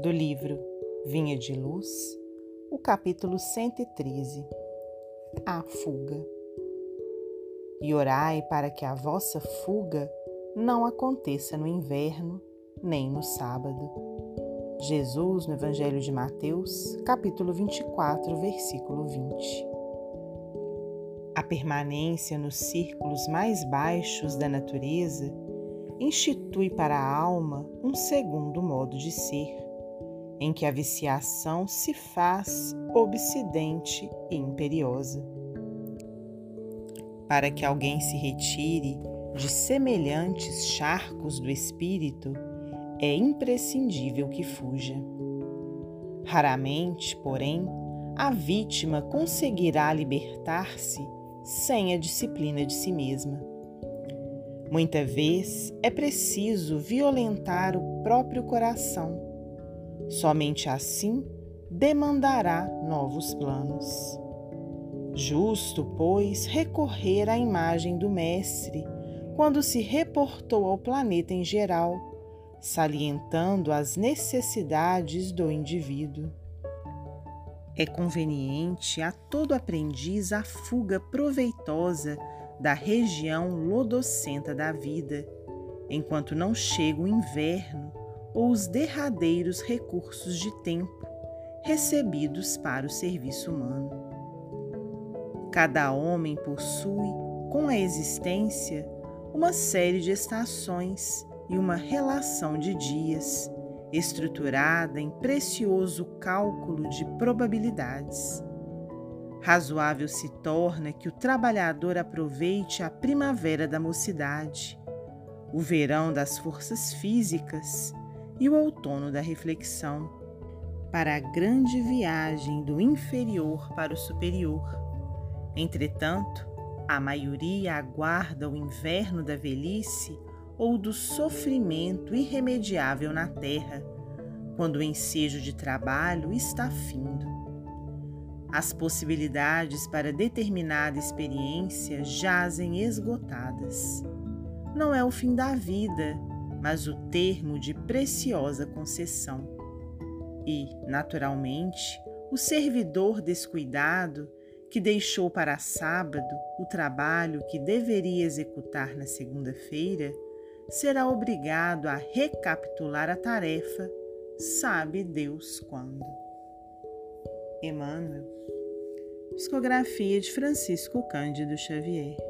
do livro Vinha de Luz, o capítulo 113 A Fuga. E orai para que a vossa fuga não aconteça no inverno nem no sábado. Jesus, no Evangelho de Mateus, capítulo 24, versículo 20. A permanência nos círculos mais baixos da natureza institui para a alma um segundo modo de ser, em que a viciação se faz obsidente e imperiosa. Para que alguém se retire de semelhantes charcos do espírito, é imprescindível que fuja. Raramente, porém, a vítima conseguirá libertar-se sem a disciplina de si mesma. Muita vez é preciso violentar o próprio coração. Somente assim demandará novos planos. Justo, pois, recorrer à imagem do Mestre quando se reportou ao planeta em geral, salientando as necessidades do indivíduo. É conveniente a todo aprendiz a fuga proveitosa da região lodocenta da vida, enquanto não chega o inverno ou os derradeiros recursos de tempo recebidos para o serviço humano. Cada homem possui, com a existência, uma série de estações e uma relação de dias, estruturada em precioso cálculo de probabilidades. Razoável se torna que o trabalhador aproveite a primavera da mocidade, o verão das forças físicas e o outono da reflexão, para a grande viagem do inferior para o superior. Entretanto, a maioria aguarda o inverno da velhice ou do sofrimento irremediável na terra, quando o ensejo de trabalho está findo. As possibilidades para determinada experiência jazem esgotadas. Não é o fim da vida, mas o termo de preciosa concessão. E, naturalmente, o servidor descuidado que deixou para sábado o trabalho que deveria executar na segunda-feira será obrigado a recapitular a tarefa, sabe Deus quando. Emmanuel Psicografia de Francisco Cândido Xavier.